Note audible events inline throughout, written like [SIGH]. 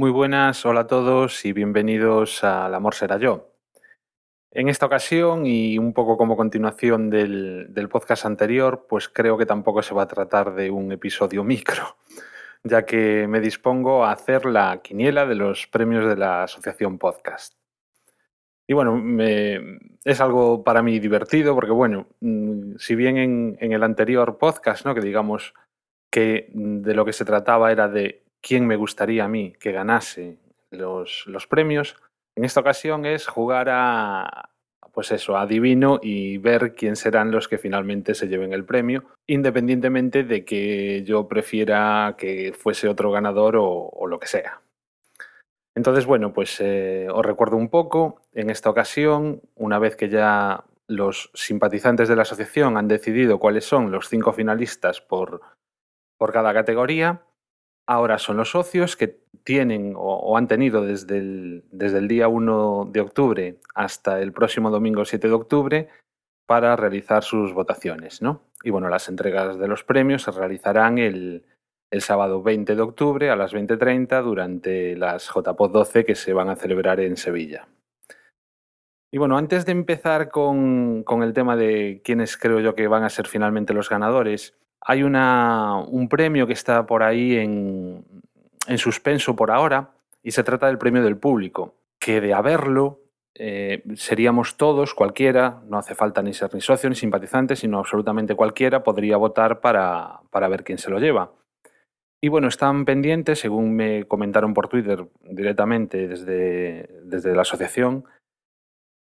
Muy buenas, hola a todos y bienvenidos al Amor será yo. En esta ocasión y un poco como continuación del, podcast anterior, pues creo que tampoco se va a tratar de un episodio [LAUGHS] micro, ya que me dispongo a hacer la quiniela de los premios de la Asociación Podcast. Y bueno, es algo para mí divertido porque bueno, mm, si bien en, en el anterior podcast, ¿no? que digamos que de lo que se trataba era de quién me gustaría a mí que ganase los, los premios, en esta ocasión es jugar a, pues eso, adivino y ver quién serán los que finalmente se lleven el premio, independientemente de que yo prefiera que fuese otro ganador o, lo que sea. Entonces, bueno, pues eh, os recuerdo un poco, en esta ocasión, una vez que ya los simpatizantes de la asociación han decidido cuáles son los cinco finalistas por, por cada categoría, ahora son los socios que tienen o, han tenido desde el, desde el día 1 de octubre hasta el próximo domingo 7 de octubre para realizar sus votaciones. ¿no? Y bueno, las entregas de los premios se realizarán el, el sábado 20 de octubre a las 20.30 durante las JPOD 12 que se van a celebrar en Sevilla. Y bueno, antes de empezar con, con el tema de quiénes creo yo que van a ser finalmente los ganadores, hay una, un premio que está por ahí en, en, suspenso por ahora y se trata del premio del público, que de haberlo eh, seríamos todos, cualquiera, no hace falta ni ser ni socio ni simpatizante, sino absolutamente cualquiera podría votar para, para ver quién se lo lleva. Y bueno, están pendientes, según me comentaron por Twitter directamente desde, desde la asociación,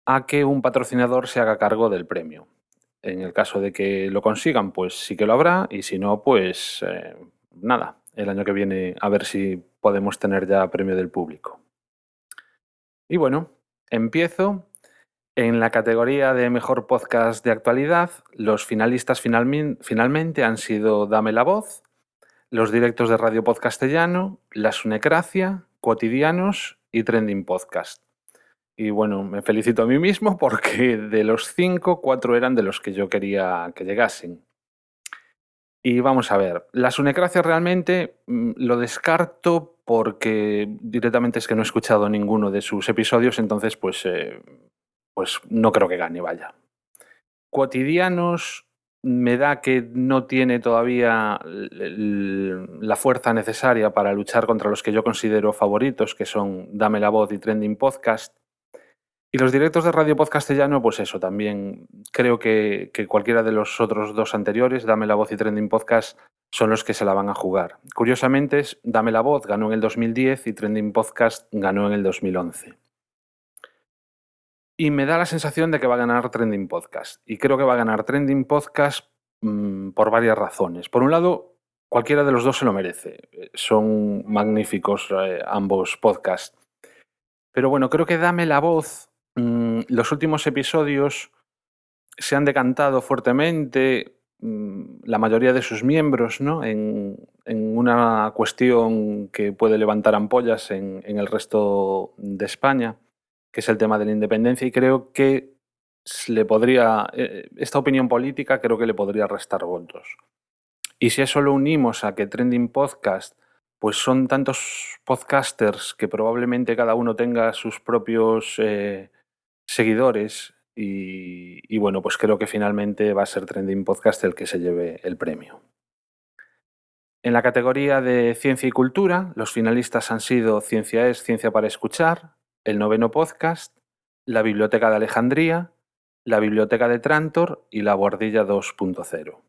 a que un patrocinador se haga cargo del premio. En el caso de que lo consigan, pues sí que lo habrá, y si no, pues eh, nada, el año que viene a ver si podemos tener ya premio del público. Y bueno, empiezo. En la categoría de mejor podcast de actualidad, los finalistas finalmente han sido Dame la Voz, los directos de Radio Podcastellano, La Sunecracia, Cotidianos y Trending Podcast. Y bueno, me felicito a mí mismo porque de los cinco, cuatro eran de los que yo quería que llegasen. Y vamos a ver, la sunecracia realmente mm, lo descarto porque directamente es que no he escuchado ninguno de sus episodios, entonces pues, eh, pues no creo que gane, vaya. Cotidianos me da que no tiene todavía la fuerza necesaria para luchar contra los que yo considero favoritos, que son Dame la Voz y Trending Podcast. Y los directos de Radio Podcastellano, pues eso, también creo que, cualquiera de los otros dos anteriores, Dame la Voz y Trending Podcast, son los que se la van a jugar. Curiosamente, Dame la Voz ganó en el 2010 y Trending Podcast ganó en el 2011. Y me da la sensación de que va a ganar Trending Podcast. Y creo que va a ganar Trending Podcast mm, por varias razones. Por un lado, cualquiera de los dos se lo merece. Son magníficos eh, ambos podcasts. Pero bueno, creo que Dame la Voz Mm, los últimos episodios se han decantado fuertemente mm, la mayoría de sus miembros ¿no? en, una cuestión que puede levantar ampollas en, el resto de España, que es el tema de la independencia, y creo que le podría, eh, esta opinión política creo que le podría restar votos. Y si eso lo unimos a que Trending Podcast, pues son tantos podcasters que probablemente cada uno tenga sus propios eh, seguidores y, bueno, pues creo que finalmente va a ser Trending Podcast el que se lleve el premio. En la categoría de ciencia y cultura, los finalistas han sido Ciencia es, Ciencia para Escuchar, el noveno podcast, la Biblioteca de Alejandría, la Biblioteca de Trantor y la Bordilla 2.0.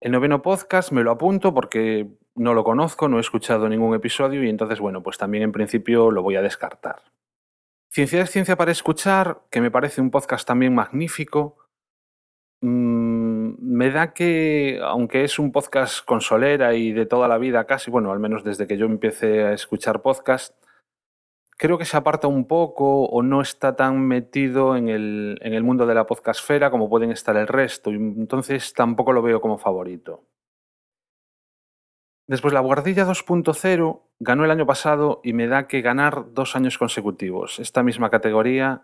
El noveno podcast me lo apunto porque no lo conozco, no he escuchado ningún episodio y entonces, bueno, pues también en principio lo voy a descartar. Ciencia es ciencia para escuchar, que me parece un podcast también magnífico. Mm, me da que, aunque es un podcast consolera y de toda la vida casi, bueno, al menos desde que yo empecé a escuchar podcast, creo que se aparta un poco o no está tan metido en el, en el mundo de la podcastfera como pueden estar el resto, entonces tampoco lo veo como favorito. Después la Guardilla 2.0 ganó el año pasado y me da que ganar dos años consecutivos. Esta misma categoría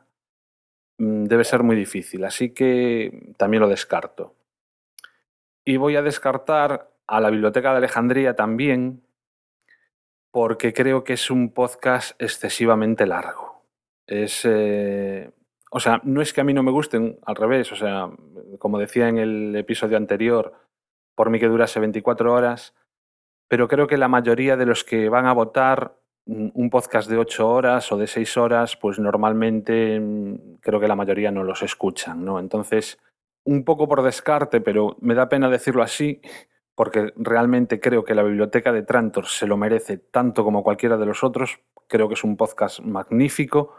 mm, debe ser muy difícil, así que también lo descarto. Y voy a descartar a la Biblioteca de Alejandría también, porque creo que es un podcast excesivamente largo. Es, eh, o sea, no es que a mí no me gusten, al revés, o sea, como decía en el episodio anterior, por mí que durase 24 horas, pero creo que la mayoría de los que van a votar mm, un podcast de 8 horas o de 6 horas, pues normalmente mm, creo que la mayoría no los escuchan, ¿no? Entonces, un poco por descarte, pero me da pena decirlo así, porque realmente creo que la biblioteca de Trantor se lo merece tanto como cualquiera de los otros. Creo que es un podcast magnífico.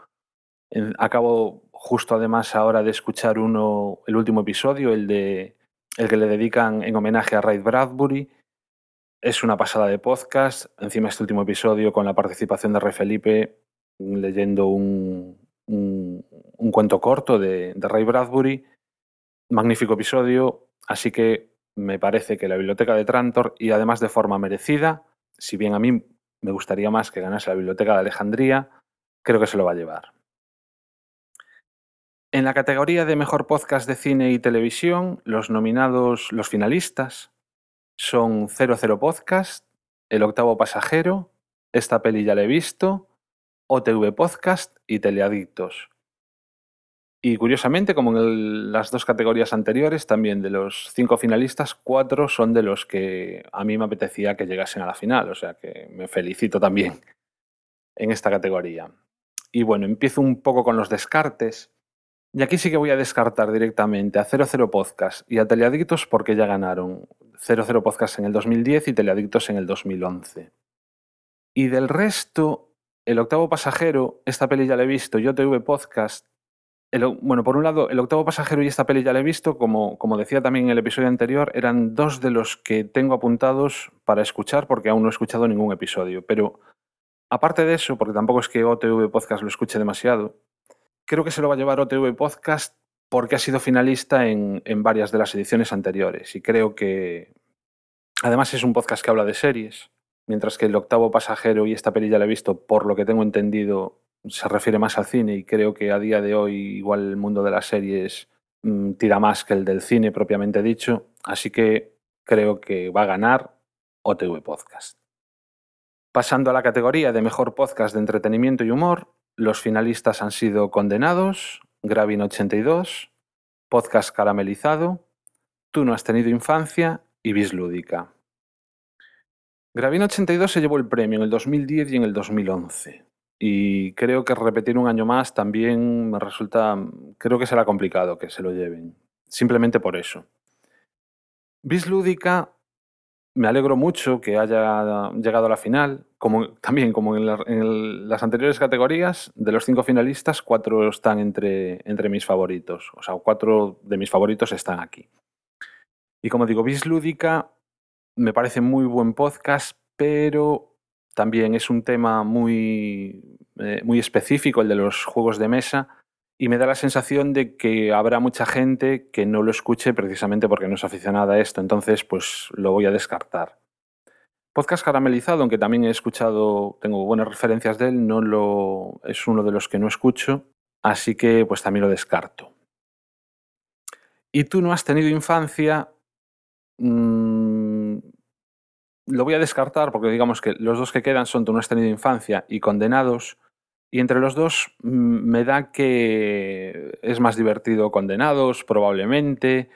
Acabo justo además ahora de escuchar uno, el último episodio, el de el que le dedican en homenaje a Ray Bradbury. Es una pasada de podcast. Encima este último episodio con la participación de Rey Felipe leyendo un, un, cuento corto de, de Ray Bradbury. Magnífico episodio. Así que me parece que la biblioteca de Trantor, y además de forma merecida, si bien a mí me gustaría más que ganase la biblioteca de Alejandría, creo que se lo va a llevar. En la categoría de mejor podcast de cine y televisión, los nominados, los finalistas, son 00 Podcast, El Octavo Pasajero, Esta peli ya la he visto, OTV Podcast y Teleadictos. Y curiosamente, como en las dos categorías anteriores, también de los cinco finalistas, cuatro son de los que a mí me apetecía que llegasen a la final. O sea que me felicito también [LAUGHS] en esta categoría. Y bueno, empiezo un poco con los descartes. Y aquí sí que voy a descartar directamente a 00 Podcast y a Teleadictos porque ya ganaron 00 Podcast en el 2010 y Teleadictos en el 2011. Y del resto, El Octavo Pasajero, esta peli ya la he visto, yo TV Podcast bueno, por un lado, El octavo pasajero y esta peli ya la he visto, como, como decía también en el episodio anterior, eran dos de los que tengo apuntados para escuchar porque aún no he escuchado ningún episodio. Pero aparte de eso, porque tampoco es que OTV Podcast lo escuche demasiado, creo que se lo va a llevar OTV Podcast porque ha sido finalista en, en varias de las ediciones anteriores y creo que además es un podcast que habla de series, mientras que El octavo pasajero y esta peli ya la he visto, por lo que tengo entendido, se refiere más al cine y creo que a día de hoy igual el mundo de las series mm, tira más que el del cine propiamente dicho, así que creo que va a ganar OTV Podcast. Pasando a la categoría de mejor podcast de entretenimiento y humor, los finalistas han sido Condenados, Gravin 82, Podcast Caramelizado, Tú no has tenido infancia y Bislúdica. Gravin 82 se llevó el premio en el 2010 y en el 2011. Y creo que repetir un año más también me resulta, creo que será complicado que se lo lleven, simplemente por eso. Bis Lúdica, me alegro mucho que haya llegado a la final, también como en, las anteriores categorías, de los cinco finalistas, cuatro están entre, entre mis favoritos, o sea, cuatro de mis favoritos están aquí. Y como digo, Bis Lúdica me parece muy buen podcast, pero también es un tema muy, eh, muy específico, el de los juegos de mesa, y me da la sensación de que habrá mucha gente que no lo escuche precisamente porque no es aficionada a esto, entonces pues lo voy a descartar. Podcast caramelizado, aunque también he escuchado, tengo buenas referencias de él, no lo, es uno de los que no escucho, así que pues también lo descarto. Y tú no has tenido infancia, mm, lo voy a descartar porque digamos que los dos que quedan son Tú no has tenido infancia y Condenados. Y entre los dos mm, me da que es más divertido Condenados, probablemente.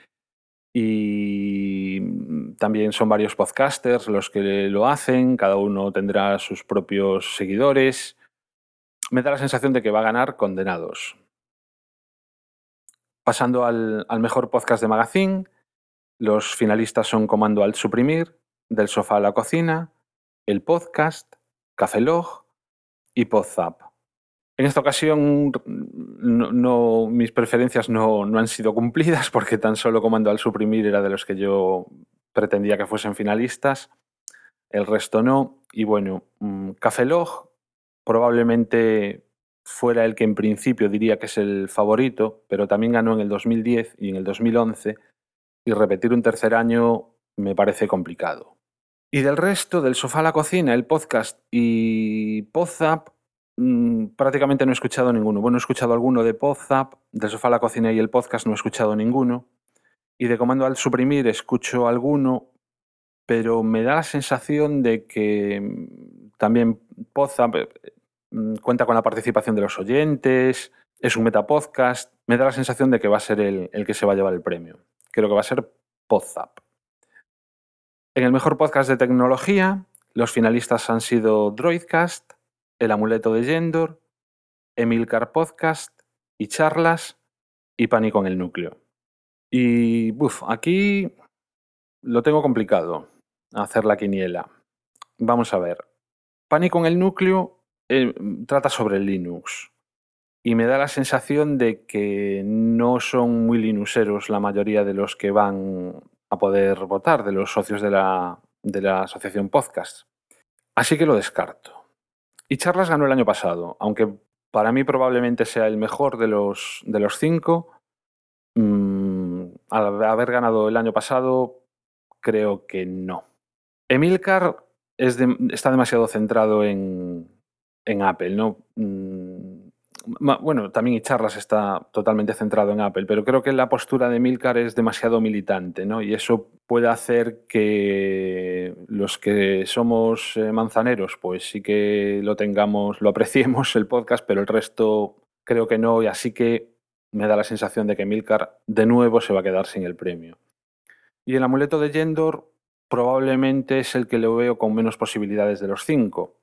Y mm, también son varios podcasters los que lo hacen, cada uno tendrá sus propios seguidores. Me da la sensación de que va a ganar Condenados. Pasando al, al mejor podcast de Magazine, los finalistas son Comando al Suprimir, del sofá a la cocina, el podcast, Café Log y Podzap. En esta ocasión mis preferencias no, han sido cumplidas [LAUGHS] porque tan solo Comando al Suprimir era de los que yo pretendía que fuesen finalistas, el resto no. Y bueno, mm, Café Log probablemente fuera el que en principio diría que es el favorito, pero también ganó en el 2010 y en el 2011 y repetir un tercer año me parece complicado. Y del resto, del sofá a la cocina, el podcast y Podzap, mm, prácticamente no he escuchado ninguno. Bueno, he escuchado alguno de Podzap, del sofá a la cocina y el podcast no he escuchado ninguno. Y de comando al suprimir escucho alguno, pero me da la sensación de que mm, también Podzap eh, mm, cuenta con la participación de los oyentes, es un metapodcast. Me da la sensación de que va a ser el, el que se va a llevar el premio. Creo que va a ser Podzap. En el mejor podcast de tecnología, los finalistas han sido Droidcast, El Amuleto de Yendor, Emilcar Podcast y Charlas y Pánico en el Núcleo. Y, buf, aquí lo tengo complicado, hacer la quiniela. Vamos a ver. Pánico en el Núcleo eh, trata sobre Linux. Y me da la sensación de que no son muy linuxeros la mayoría de los que van a poder votar, de los socios de la, de la asociación podcast. Así que lo descarto. Y Charlas ganó el año pasado, aunque para mí probablemente sea el mejor de los, de los cinco. Mm, al haber ganado el año pasado, creo que no. Emilcar es está demasiado centrado en, en Apple, ¿no? Mm, bueno, también y charlas está totalmente centrado en Apple, pero creo que la postura de Milcar es demasiado militante, ¿no? Y eso puede hacer que los que somos eh, manzaneros, pues sí que lo tengamos, lo apreciemos el podcast, pero el resto creo que no, y así que me da la sensación de que Milcar de nuevo se va a quedar sin el premio. Y el amuleto de Yendor probablemente es el que lo veo con menos posibilidades de los cinco.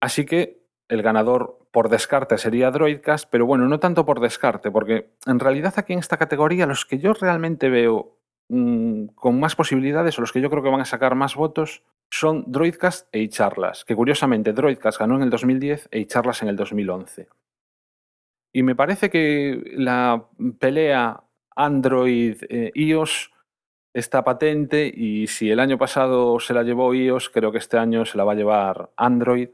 Así que el ganador por descarte sería Droidcast, pero bueno, no tanto por descarte, porque en realidad aquí en esta categoría los que yo realmente veo mm, con más posibilidades o los que yo creo que van a sacar más votos son Droidcast e Charlas, que curiosamente Droidcast ganó en el 2010 e Charlas en el 2011. Y me parece que la pelea Android-iOS está patente y si el año pasado se la llevó iOS, creo que este año se la va a llevar Android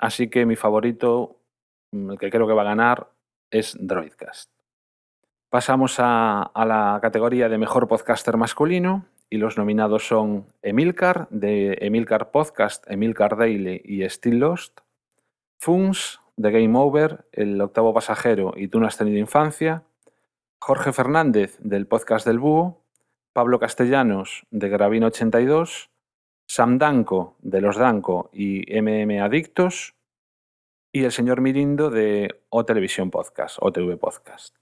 Así que mi favorito, mm, el que creo que va a ganar, es Droidcast. Pasamos a, la categoría de mejor podcaster masculino y los nominados son Emilcar, de Emilcar Podcast, Emilcar Daily y Still Lost, Funs, de Game Over, El Octavo Pasajero y Tú no has tenido infancia, Jorge Fernández, del podcast del Búho, Pablo Castellanos, de Gravino 82, Sam Danco de Los Danco y MM Adictos y el señor Mirindo de O Televisión Podcast, o TV Podcast.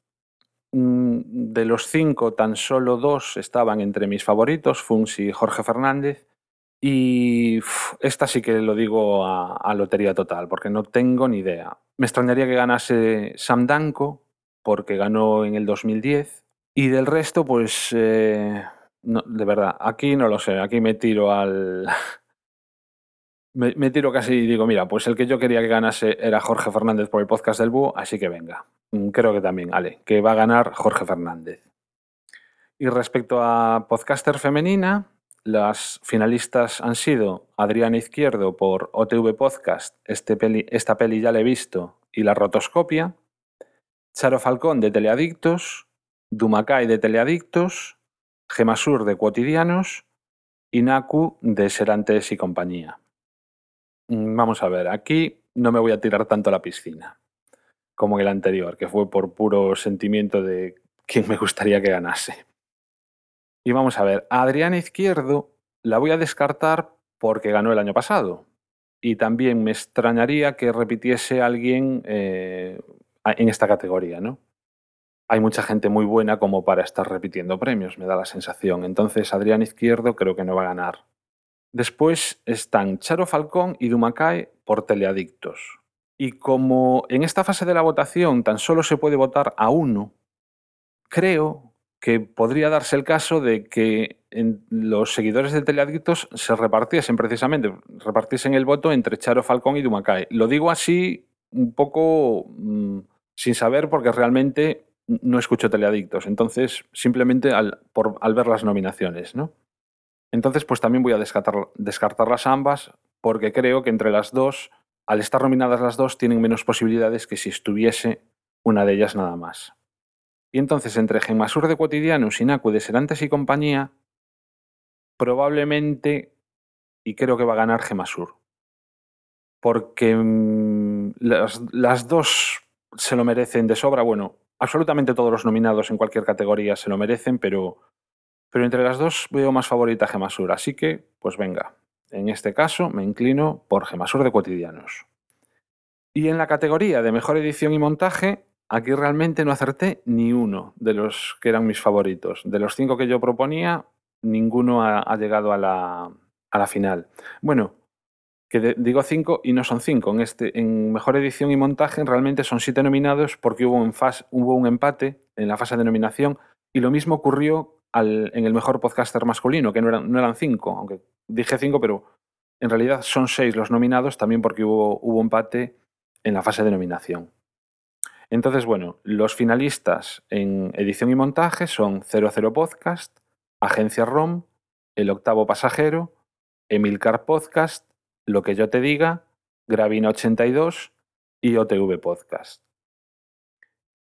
Mm, de los cinco, tan solo dos estaban entre mis favoritos, Funks y Jorge Fernández. Y esta sí que lo digo a, lotería total, porque no tengo ni idea. Me extrañaría que ganase Sam Danco, porque ganó en el 2010. Y del resto, pues eh, de verdad, aquí no lo sé, aquí me tiro al... [LAUGHS] me, tiro casi y digo, mira, pues el que yo quería que ganase era Jorge Fernández por el podcast del Búho, así que venga. Mm, creo que también, Ale, que va a ganar Jorge Fernández. Y respecto a podcaster femenina, las finalistas han sido Adriana Izquierdo por OTV Podcast, este peli, esta peli ya la he visto, y La Rotoscopia, Charo Falcón de Teleadictos, Dumacay de Teleadictos, Gemasur de Cotidianos y Naku de Serantes y compañía. Mm, vamos a ver, aquí no me voy a tirar tanto a la piscina como en el anterior, que fue por puro sentimiento de quién me gustaría que ganase. Y vamos a ver, a Adriana Izquierdo la voy a descartar porque ganó el año pasado. Y también me extrañaría que repitiese alguien eh, en esta categoría, ¿no? Hay mucha gente muy buena como para estar repitiendo premios, me da la sensación. Entonces, Adrián Izquierdo creo que no va a ganar. Después están Charo Falcón y Dumacay por Teleadictos. Y como en esta fase de la votación tan solo se puede votar a uno, creo que podría darse el caso de que los seguidores de Teleadictos se repartiesen precisamente, repartiesen el voto entre Charo Falcón y Dumacay. Lo digo así un poco mm, sin saber porque realmente no escucho teleadictos, entonces simplemente al, ver las nominaciones, ¿no? Entonces, pues también voy a descartar, descartarlas ambas porque creo que entre las dos, al estar nominadas las dos, tienen menos posibilidades que si estuviese una de ellas nada más. Y entonces, entre Gemasur de Cotidiano, Sinacu de Serantes y compañía, probablemente, y creo que va a ganar Gemasur. Porque mm, las, las dos se lo merecen de sobra. Bueno, absolutamente todos los nominados en cualquier categoría se lo merecen, pero, pero entre las dos veo más favorita Gemasur. Así que, pues venga, En este caso me inclino por Gemasur de Cotidianos. Y en la categoría de mejor edición y montaje, aquí realmente no acerté ni uno de los que eran mis favoritos. De los cinco que yo proponía, ninguno ha, llegado a la, a la, final. Bueno, que digo cinco y no son cinco. En, este, en mejor edición y montaje realmente son siete nominados porque hubo un, empate en la fase de nominación y lo mismo ocurrió en el mejor podcaster masculino, que no eran, no eran cinco, aunque dije cinco, pero en realidad son seis los nominados también porque hubo, hubo empate en la fase de nominación. Entonces, bueno, los finalistas en edición y montaje son 00 Podcast, Agencia ROM, El Octavo Pasajero, Emilcar Podcast, Lo que yo te diga, Gravina 82 y OTV Podcast.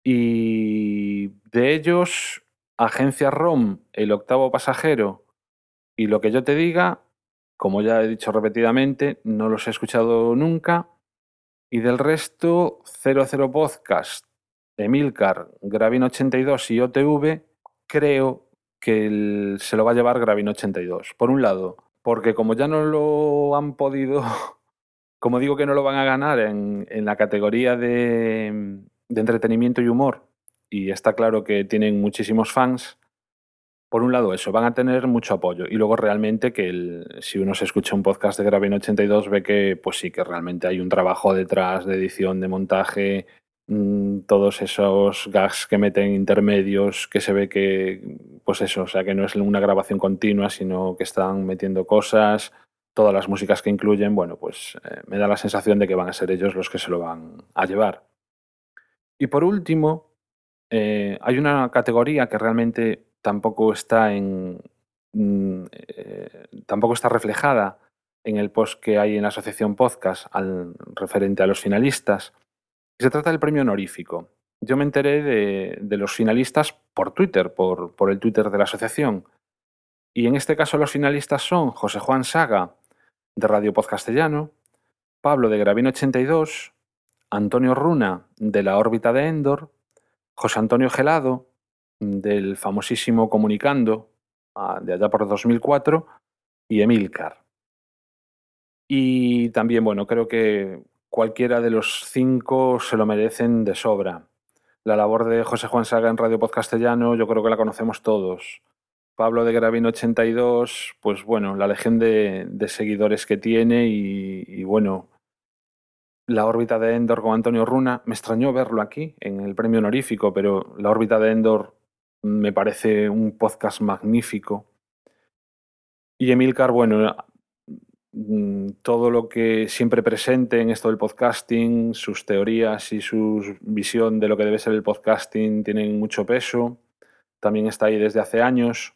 Y de ellos, Agencia ROM, El Octavo Pasajero y Lo que yo te diga, como ya he dicho repetidamente, no los he escuchado nunca. Y del resto, 00 Podcast, Emilcar, Gravina 82 y OTV, creo que se lo va a llevar Gravin 82. Por un lado, porque como ya no lo han podido, [LAUGHS] como digo que no lo van a ganar en, la categoría de, entretenimiento y humor, y está claro que tienen muchísimos fans, por un lado eso, van a tener mucho apoyo. Y luego realmente que si uno se escucha un podcast de Gravin 82 ve que pues sí, que realmente hay un trabajo detrás de edición, de montaje, Mm, todos esos gags que meten intermedios, que se ve que, pues eso, o sea, que no es una grabación continua, sino que están metiendo cosas, todas las músicas que incluyen, bueno, pues eh, me da la sensación de que van a ser ellos los que se lo van a llevar. Y por último, eh, hay una categoría que realmente tampoco está en. Mm, eh, tampoco está reflejada en el post que hay en la asociación podcast al, referente a los finalistas, se trata del premio honorífico. Yo me enteré de, los finalistas por Twitter, por, el Twitter de la asociación. Y en este caso los finalistas son José Juan Saga, de Radio Podcastellano, Pablo de Gravino 82, Antonio Runa, de la órbita de Endor, José Antonio Gelado, del famosísimo Comunicando, ah, de allá por 2004, y Emilcar. Y también, bueno, creo que cualquiera de los cinco se lo merecen de sobra. La labor de José Juan Saga en Radio Podcastellano yo creo que la conocemos todos. Pablo de Gravino 82, pues bueno, la legión de, seguidores que tiene y, bueno, la órbita de Endor con Antonio Runa. Me extrañó verlo aquí en el premio honorífico, pero la órbita de Endor me parece un podcast magnífico. Y Emilcar, bueno, todo lo que siempre presente en esto del podcasting, sus teorías y su visión de lo que debe ser el podcasting tienen mucho peso. También está ahí desde hace años.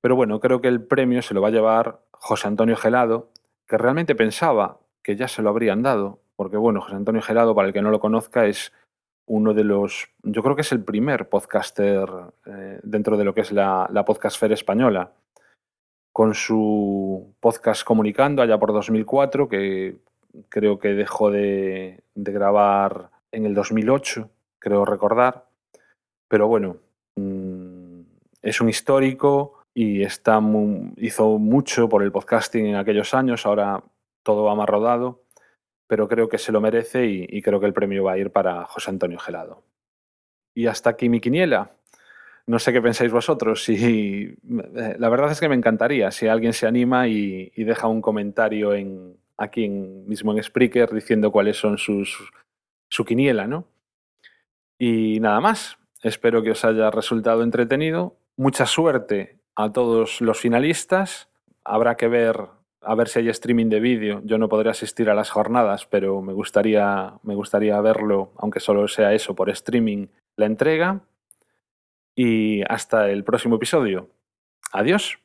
Pero bueno, creo que el premio se lo va a llevar José Antonio Gelado, que realmente pensaba que ya se lo habrían dado, porque bueno, José Antonio Gelado, para el que no lo conozca, es uno de los, yo creo que es el primer podcaster eh, dentro de lo que es la, la podcastfera española con su podcast Comunicando allá por 2004, que creo que dejó de, grabar en el 2008, creo recordar. Pero bueno, mm, es un histórico y está hizo mucho por el podcasting en aquellos años, ahora todo va más rodado, pero creo que se lo merece y, y creo que el premio va a ir para José Antonio Gelado. Y hasta aquí mi quiniela. No sé qué pensáis vosotros. Si, la verdad es que me encantaría si alguien se anima y, deja un comentario en, aquí mismo en Spreaker diciendo cuáles son sus su quiniela, ¿no? Y nada más. Espero que os haya resultado entretenido. Mucha suerte a todos los finalistas. Habrá que ver a ver si hay streaming de vídeo. Yo no podré asistir a las jornadas, pero me gustaría, me gustaría verlo, aunque solo sea eso, por streaming, la entrega y hasta el próximo episodio. Adiós.